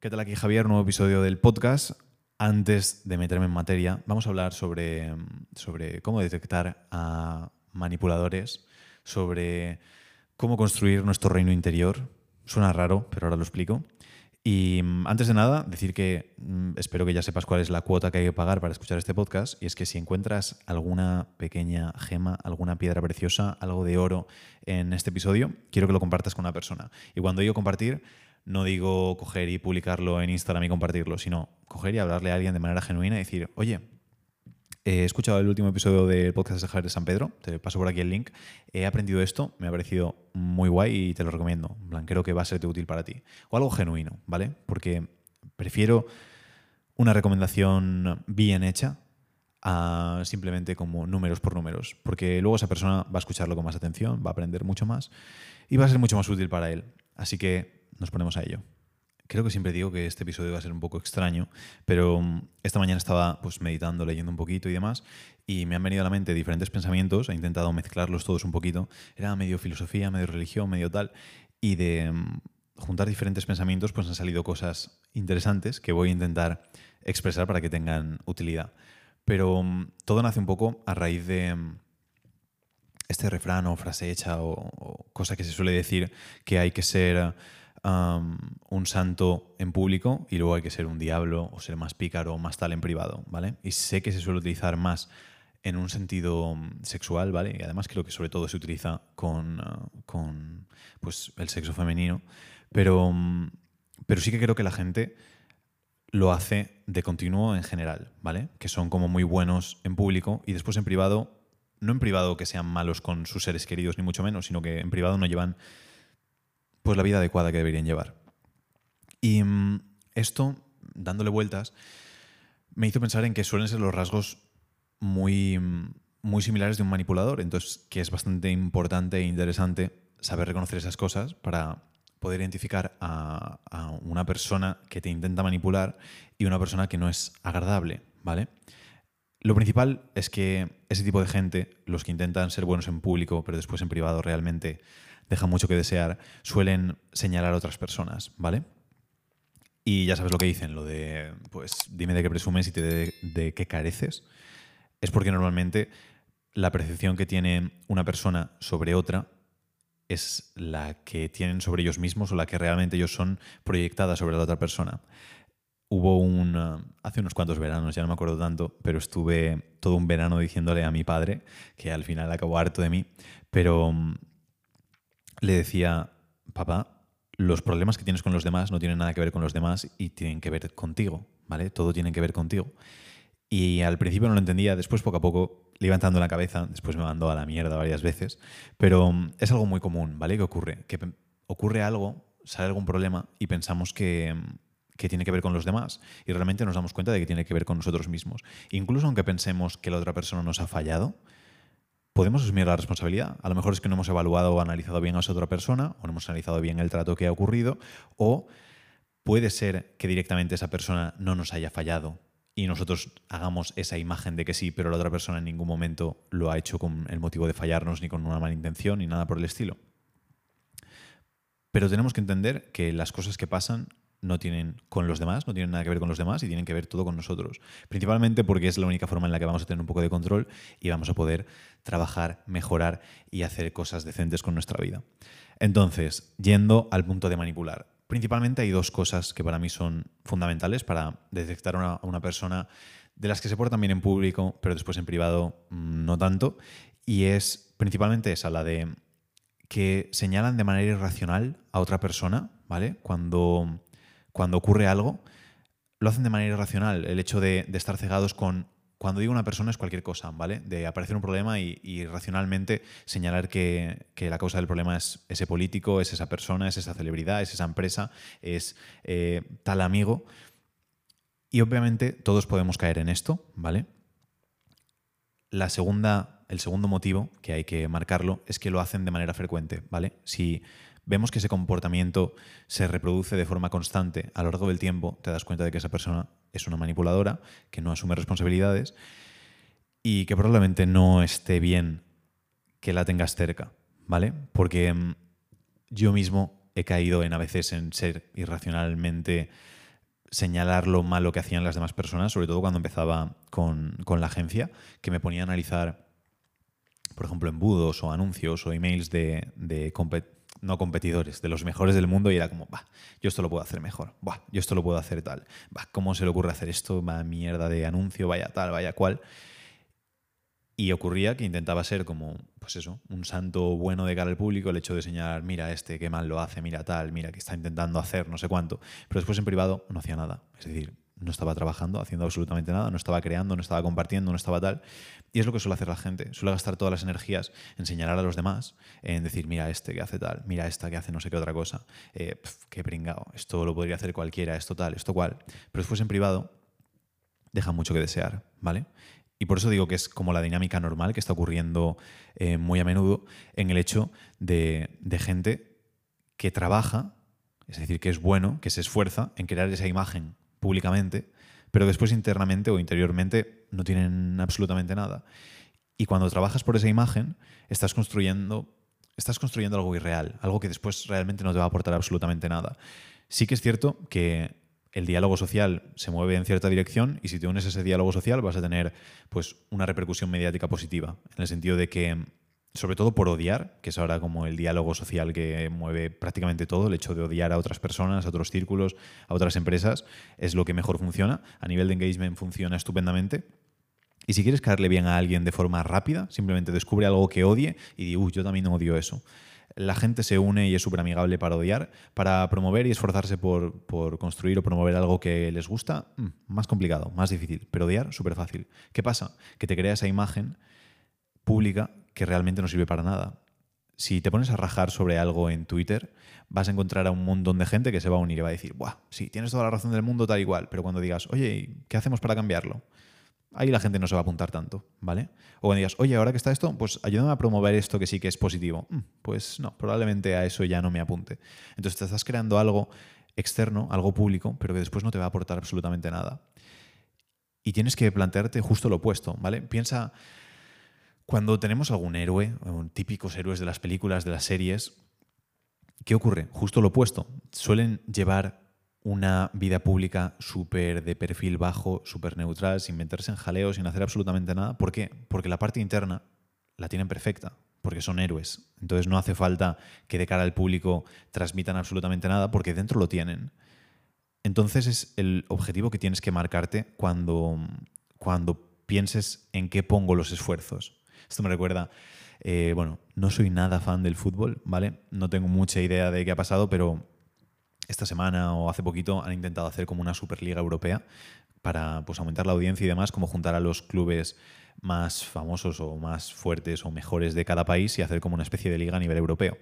¿Qué tal aquí Javier? Nuevo episodio del podcast. Antes de meterme en materia, vamos a hablar sobre, sobre cómo detectar a manipuladores, sobre cómo construir nuestro reino interior. Suena raro, pero ahora lo explico. Y mm, antes de nada, decir que mm, espero que ya sepas cuál es la cuota que hay que pagar para escuchar este podcast. Y es que si encuentras alguna pequeña gema, alguna piedra preciosa, algo de oro en este episodio, quiero que lo compartas con una persona. Y cuando digo compartir, no digo coger y publicarlo en Instagram y compartirlo, sino coger y hablarle a alguien de manera genuina y decir, oye, he escuchado el último episodio del podcast de Javier de San Pedro, te paso por aquí el link, he aprendido esto, me ha parecido muy guay y te lo recomiendo. En creo que va a serte útil para ti. O algo genuino, ¿vale? Porque prefiero una recomendación bien hecha a simplemente como números por números, porque luego esa persona va a escucharlo con más atención, va a aprender mucho más y va a ser mucho más útil para él. Así que nos ponemos a ello. Creo que siempre digo que este episodio va a ser un poco extraño, pero mm, esta mañana estaba pues, meditando, leyendo un poquito y demás, y me han venido a la mente diferentes pensamientos, he intentado mezclarlos todos un poquito, era medio filosofía, medio religión, medio tal, y de mm, juntar diferentes pensamientos pues han salido cosas interesantes que voy a intentar expresar para que tengan utilidad. Pero mm, todo nace un poco a raíz de este refrán o frase hecha o cosa que se suele decir que hay que ser un santo en público y luego hay que ser un diablo o ser más pícaro o más tal en privado, ¿vale? Y sé que se suele utilizar más en un sentido mm, sexual, ¿vale? Y además creo que sobre todo se utiliza con, ah, con pues, el sexo femenino, pero, mm, pero sí que creo que la gente lo hace de continuo en general, ¿vale? Que son como muy buenos en público y después en privado, no en privado que sean malos con sus seres queridos, ni mucho menos, sino que en privado no llevan pues la vida adecuada que deberían llevar. Y mm, esto, dándole vueltas, me hizo pensar en que suelen ser los rasgos muy, mm, muy similares de un manipulador. Entonces, que es bastante importante e interesante saber reconocer esas cosas para poder identificar a, a, una persona que te intenta manipular y una persona que no es agradable, ¿vale? Lo principal es que ese tipo de gente, los que intentan ser buenos en público, pero después en privado realmente deja mucho que desear, suelen señalar a otras personas, ¿vale? Y ya sabes lo que dicen, lo de, pues dime de qué presumes y de, de qué careces. Es porque normalmente la percepción que tiene una persona sobre otra es la que tienen sobre ellos mismos o la que realmente ellos son proyectada sobre la otra persona. Hubo un, hace unos cuantos veranos, ya no me acuerdo tanto, pero estuve todo un verano diciéndole a mi padre, que al final acabó harto de mí, pero le decía, papá, los problemas que tienes con los demás no tienen nada que ver con los demás y tienen que ver contigo, ¿vale? Todo tiene que ver contigo. Y al principio no lo entendía, después poco a poco le iba entrando en la cabeza, después me mandó a la mierda varias veces, pero mm, es algo muy común, ¿vale? Que ocurre, que ocurre algo, sale algún problema y pensamos que, mm, que tiene que ver con los demás y realmente nos damos cuenta de que tiene que ver con nosotros mismos. Incluso aunque pensemos que la otra persona nos ha fallado, podemos asumir la responsabilidad. A lo mejor es que no hemos evaluado o analizado bien a esa otra persona, o no hemos analizado bien el trato que ha ocurrido, o puede ser que directamente esa persona no nos haya fallado y nosotros hagamos esa imagen de que sí, pero la otra persona en ningún momento lo ha hecho con el motivo de fallarnos, ni con una mala intención, ni nada por el estilo. Pero tenemos que entender que las cosas que pasan no tienen con los demás, no tienen nada que ver con los demás y tienen que ver todo con nosotros. Principalmente porque es la única forma en la que vamos a tener un poco de control y vamos a poder trabajar, mejorar y hacer cosas decentes con nuestra vida. Entonces, yendo al punto de manipular. Principalmente hay dos cosas que para mí son fundamentales para detectar a una, persona de las que se portan bien en público, pero después en privado mm, no tanto. Y es principalmente esa, la de que señalan de manera irracional a otra persona, ¿vale? Cuando cuando ocurre algo, lo hacen de manera irracional. El hecho de, estar cegados con. Cuando digo una persona es cualquier cosa, ¿vale? De aparecer un problema y, racionalmente señalar que, la causa del problema es ese político, es esa persona, es esa celebridad, es esa empresa, es eh, tal amigo. Y obviamente todos podemos caer en esto, ¿vale? La segunda, el segundo motivo que hay que marcarlo es que lo hacen de manera frecuente, ¿vale? Si vemos que ese comportamiento se reproduce de forma constante a lo largo del tiempo, te das cuenta de que esa persona es una manipuladora, que no asume responsabilidades y que probablemente no esté bien que la tengas cerca, ¿vale? Porque mm, yo mismo he caído en a veces en ser irracionalmente señalar lo malo que hacían las demás personas, sobre todo cuando empezaba con, la agencia, que me ponía a analizar, por ejemplo, embudos o anuncios o emails de, de no competidores, de los mejores del mundo y era como, va, yo esto lo puedo hacer mejor, va, yo esto lo puedo hacer tal, va, ¿cómo se le ocurre hacer esto? Va mierda de anuncio, vaya tal, vaya cual. Y ocurría que intentaba ser como, pues eso, un santo bueno de cara al público, el hecho de señalar, mira este, qué mal lo hace, mira tal, mira que está intentando hacer, no sé cuánto. Pero después en privado no hacía nada. Es decir, no estaba trabajando, haciendo absolutamente nada, no estaba creando, no estaba compartiendo, no estaba tal. Y es lo que suele hacer la gente. Suele gastar todas las energías en señalar a los demás, en decir, mira este que hace tal, mira esta que hace no sé qué otra cosa. Eh, qué pringado, esto lo podría hacer cualquiera, esto tal, esto cual. Pero después en privado deja mucho que desear, ¿vale? Y por eso digo que es como la dinámica normal que está ocurriendo eh, muy a menudo en el hecho de, gente que trabaja, es decir, que es bueno, que se esfuerza en crear esa imagen públicamente, pero después internamente o interiormente no tienen absolutamente nada. Y cuando trabajas por esa imagen, estás construyendo, estás construyendo algo irreal, algo que después realmente no te va a aportar absolutamente nada. Sí que es cierto que el diálogo social se mueve en cierta dirección y si te unes a ese diálogo social vas a tener pues, una repercusión mediática positiva, en el sentido de que, sobre todo por odiar, que es ahora como el diálogo social que mueve prácticamente todo, el hecho de odiar a otras personas, a otros círculos, a otras empresas, es lo que mejor funciona. A nivel de engagement funciona estupendamente. Y si quieres caerle bien a alguien de forma rápida, simplemente descubre algo que odie y di, uy, yo también odio eso la gente se une y es súper amigable para odiar, para promover y esforzarse por, construir o promover algo que les gusta, mm, más complicado, más difícil, pero odiar súper fácil. ¿Qué pasa? Que te crea esa imagen pública que realmente no sirve para nada. Si te pones a rajar sobre algo en Twitter, vas a encontrar a un montón de gente que se va a unir y va a decir, Buah, sí, tienes toda la razón del mundo, tal igual. Pero cuando digas, oye, ¿qué hacemos para cambiarlo? ahí la gente no se va a apuntar tanto, ¿vale? O cuando digas, oye, ahora que está esto, pues ayúdame a promover esto que sí que es positivo. Mm, pues no, probablemente a eso ya no me apunte. Entonces te estás creando algo externo, algo público, pero que después no te va a aportar absolutamente nada. Y tienes que plantearte justo lo opuesto, ¿vale? Piensa, cuando tenemos algún héroe, típicos héroes de las películas, de las series, ¿qué ocurre? Justo lo opuesto. Suelen llevar una vida pública súper de perfil bajo, súper neutral, sin meterse en jaleo, sin hacer absolutamente nada. ¿Por qué? Porque la parte interna la tienen perfecta, porque son héroes. Entonces no hace falta que de cara al público transmitan absolutamente nada, porque dentro lo tienen. Entonces es el objetivo que tienes que marcarte cuando, cuando pienses en qué pongo los esfuerzos. Esto me recuerda, eh, bueno, no soy nada fan del fútbol, ¿vale? No tengo mucha idea de qué ha pasado, pero esta semana o hace poquito han intentado hacer como una Superliga Europea para pues, aumentar la audiencia y demás, como juntar a los clubes más famosos o más fuertes o mejores de cada país y hacer como una especie de liga a nivel europeo.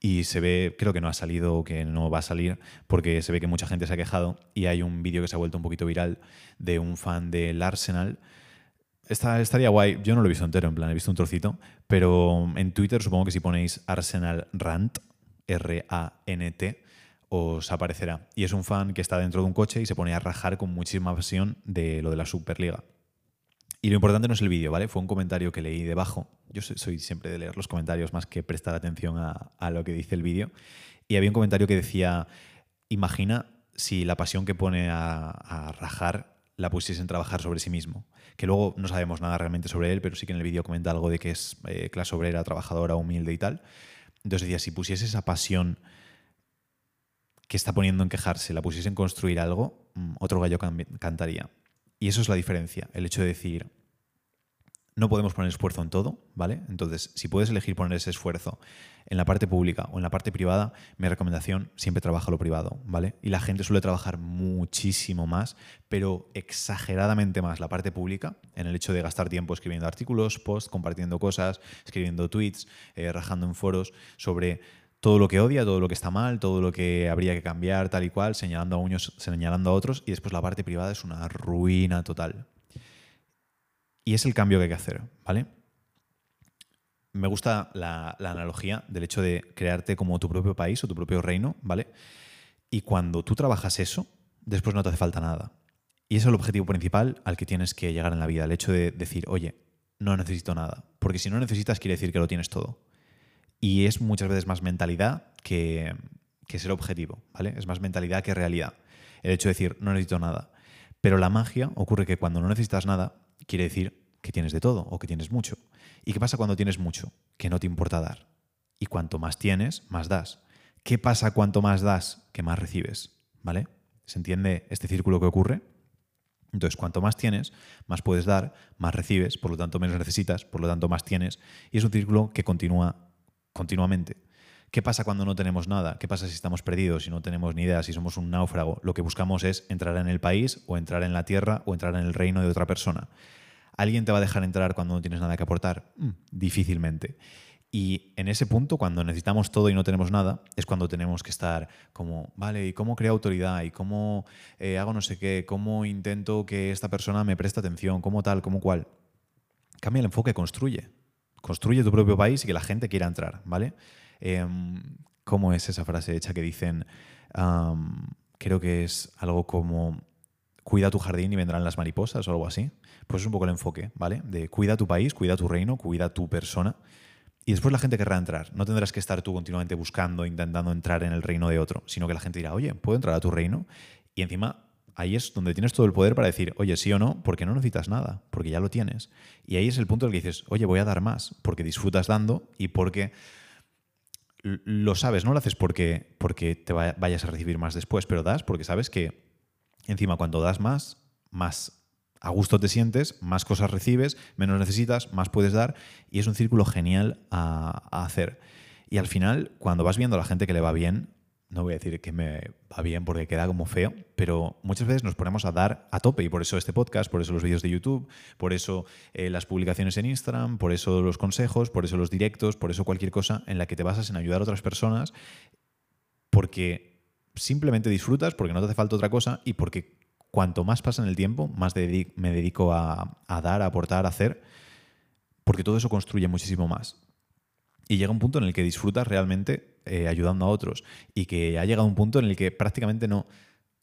Y se ve, creo que no ha salido, que no va a salir, porque se ve que mucha gente se ha quejado y hay un vídeo que se ha vuelto un poquito viral de un fan del Arsenal. Estaría guay, yo no lo he visto entero, en plan, he visto un trocito, pero en Twitter supongo que si ponéis Arsenal Rant, R-A-N-T, os aparecerá. Y es un fan que está dentro de un coche y se pone a rajar con muchísima pasión de lo de la Superliga. Y lo importante no es el vídeo, ¿vale? Fue un comentario que leí debajo. Yo soy siempre de leer los comentarios más que prestar atención a, lo que dice el vídeo. Y había un comentario que decía, imagina si la pasión que pone a, rajar la pusiesen trabajar sobre sí mismo. Que luego no sabemos nada realmente sobre él, pero sí que en el vídeo comenta algo de que es eh, clase obrera, trabajadora, humilde y tal. Entonces decía, si pusiese esa pasión que está poniendo en quejarse, la pusiese en construir algo, mm, otro gallo cantaría. Y eso es la diferencia, el hecho de decir, no podemos poner esfuerzo en todo, ¿vale? Entonces, si puedes elegir poner ese esfuerzo en la parte pública o en la parte privada, mi recomendación siempre trabaja lo privado, ¿vale? Y la gente suele trabajar muchísimo más, pero exageradamente más la parte pública, en el hecho de gastar tiempo escribiendo artículos, posts, compartiendo cosas, escribiendo tweets, eh, rajando en foros sobre todo lo que odia, todo lo que está mal, todo lo que habría que cambiar, tal y cual, señalando a unos, señalando a otros, y después la parte privada es una ruina total. Y es el cambio que hay que hacer, ¿vale? Me gusta la, analogía del hecho de crearte como tu propio país o tu propio reino, ¿vale? Y cuando tú trabajas eso, después no te hace falta nada. Y ese es el objetivo principal al que tienes que llegar en la vida, el hecho de decir, oye, no necesito nada. Porque si no necesitas, quiere decir que lo tienes todo. Y es muchas veces más mentalidad que, ser objetivo, ¿vale? Es más mentalidad que realidad. el hecho de decir no necesito nada. Pero la magia ocurre que cuando no necesitas nada, quiere decir que tienes de todo o que tienes mucho. ¿Y qué pasa cuando tienes mucho? Que no te importa dar. Y cuanto más tienes, más das. ¿Qué pasa cuanto más das? Que más recibes. ¿Vale? ¿Se entiende este círculo que ocurre? Entonces, cuanto más tienes, más puedes dar, más recibes, por lo tanto menos necesitas, por lo tanto más tienes. Y es un círculo que continúa continuamente. ¿Qué pasa cuando no tenemos nada? ¿Qué pasa si estamos perdidos, si no tenemos ni idea, si somos un náufrago? Lo que buscamos es entrar en el país o entrar en la tierra o entrar en el reino de otra persona. ¿Alguien te va a dejar entrar cuando no tienes nada que aportar? Mm, difícilmente. Y en ese punto, cuando necesitamos todo y no tenemos nada, es cuando tenemos que estar como, vale, ¿y cómo creo autoridad? ¿Y cómo eh, hago no sé qué? ¿Cómo intento que esta persona me preste atención? ¿Cómo tal? ¿Cómo cual? Cambia el enfoque, construye. Construye tu propio país y que la gente quiera entrar, ¿vale? Em, ¿Cómo es esa frase hecha que dicen, creo que es algo como, cuida tu jardín y vendrán las mariposas o algo así? Pues es un poco el enfoque, ¿vale? De cuida tu país, cuida tu reino, cuida tu persona y después la gente querrá entrar. No tendrás que estar tú continuamente buscando, intentando entrar en el reino de otro, sino que la gente dirá, oye, ¿puedo entrar a tu reino? Y encima ahí es donde tienes todo el poder para decir, oye, sí o no, porque no necesitas nada, porque ya lo tienes. Y ahí es el punto en el que dices, oye, voy a dar más, porque disfrutas dando y porque lo sabes, no lo haces porque, porque te vayas a recibir más después, pero das porque sabes que encima cuando das más, más a gusto te sientes, más cosas recibes, menos necesitas, más puedes dar y es un círculo genial a, hacer. Y al final, cuando vas viendo a la gente que le va bien, no voy a decir que me va bien porque queda como feo, pero muchas veces nos ponemos a dar a tope y por eso este podcast, por eso los vídeos de YouTube, por eso eh, las publicaciones en Instagram, por eso los consejos, por eso los directos, por eso cualquier cosa en la que te basas en ayudar a otras personas, porque simplemente disfrutas, porque no te hace falta otra cosa y porque cuanto más pasa en el tiempo, más me dedico a, dar, a aportar, a hacer, porque todo eso construye muchísimo más. Y llega un punto en el que disfrutas realmente eh, ayudando a otros y que ha llegado un punto en el que prácticamente no,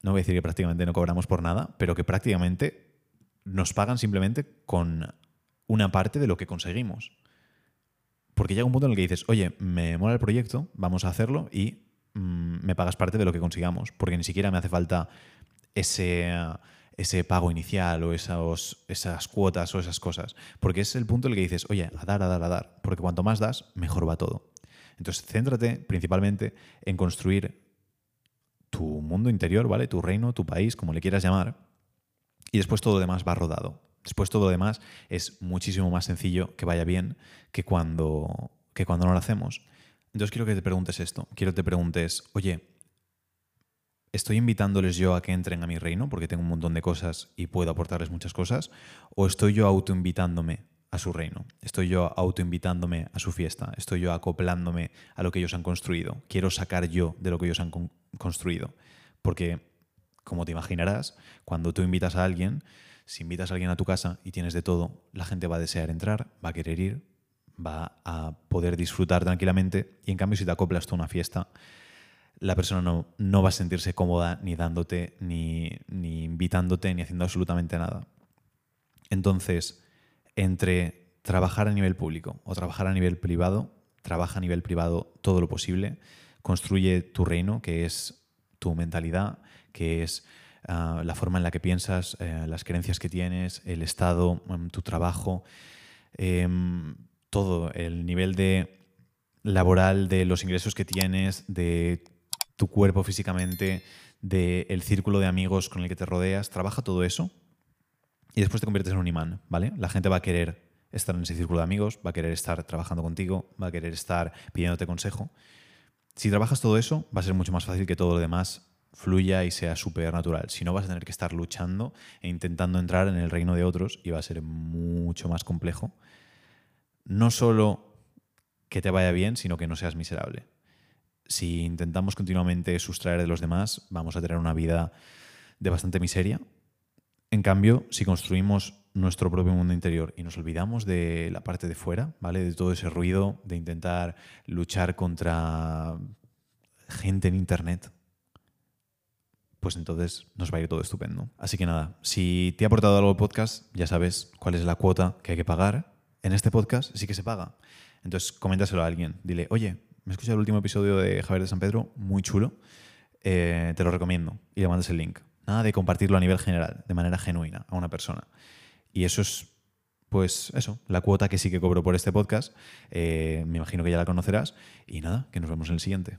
no voy a decir que prácticamente no cobramos por nada, pero que prácticamente nos pagan simplemente con una parte de lo que conseguimos. Porque llega un punto en el que dices, oye, me mola el proyecto, vamos a hacerlo y mm, me pagas parte de lo que consigamos, porque ni siquiera me hace falta ese, ese pago inicial o esas cuotas o esas cosas. Porque es el punto en el que dices, oye, a dar, a dar, a dar. Porque cuanto más das, mejor va todo. Entonces, céntrate principalmente en construir tu mundo interior, ¿vale? Tu reino, tu país, como le quieras llamar. Y después todo lo demás va rodado. Después todo lo demás es muchísimo más sencillo que vaya bien que cuando, que cuando no lo hacemos. Entonces quiero que te preguntes esto. Quiero que te preguntes, oye, ¿Estoy invitándoles yo a que entren a mi reino porque tengo un montón de cosas y puedo aportarles muchas cosas? ¿O estoy yo autoinvitándome a su reino? ¿Estoy yo autoinvitándome a su fiesta? ¿Estoy yo acoplándome a lo que ellos han construido? ¿Quiero sacar yo de lo que ellos han construido? Porque, como te imaginarás, cuando tú invitas a alguien, si invitas a alguien a tu casa y tienes de todo, la gente va a desear entrar, va a querer ir, va a poder disfrutar tranquilamente y en cambio si te acoplas tú a una fiesta, la persona no, no, va a sentirse cómoda ni dándote, ni, ni invitándote, ni haciendo absolutamente nada. Entonces, entre trabajar a nivel público o trabajar a nivel privado, trabaja a nivel privado todo lo posible, construye tu reino, que es tu mentalidad, que es ah, la forma en la que piensas, eh, las creencias que tienes, el estado, em, tu trabajo, em, todo, el nivel de laboral de los ingresos que tienes, de tu cuerpo físicamente, del círculo de amigos con el que te rodeas, trabaja todo eso y después te conviertes en un imán, ¿vale? La gente va a querer estar en ese círculo de amigos, va a querer estar trabajando contigo, va a querer estar pidiéndote consejo. Si trabajas todo eso, va a ser mucho más fácil que todo lo demás fluya y sea súper natural. Si no, vas a tener que estar luchando e intentando entrar en el reino de otros y va a ser mucho más complejo. No solo que te vaya bien, sino que no seas miserable si intentamos continuamente sustraer de los demás, vamos a tener una vida de bastante miseria. En cambio, si construimos nuestro propio mundo interior y nos olvidamos de la parte de fuera, ¿vale? De todo ese ruido, de intentar luchar contra gente en internet, pues entonces nos va a ir todo estupendo. Así que nada, si te ha aportado algo el podcast, ya sabes cuál es la cuota que hay que pagar. En este podcast sí que se paga. Entonces, coméntaselo a alguien. Dile, oye, me he escuchado el último episodio de Javier de San Pedro, muy chulo. Eh, te lo recomiendo y le mandas el link. Nada de compartirlo a nivel general, de manera genuina, a una persona. Y eso es, pues eso, la cuota que sí que cobro por este podcast. Eh, me imagino que ya la conocerás. Y nada, que nos vemos en el siguiente.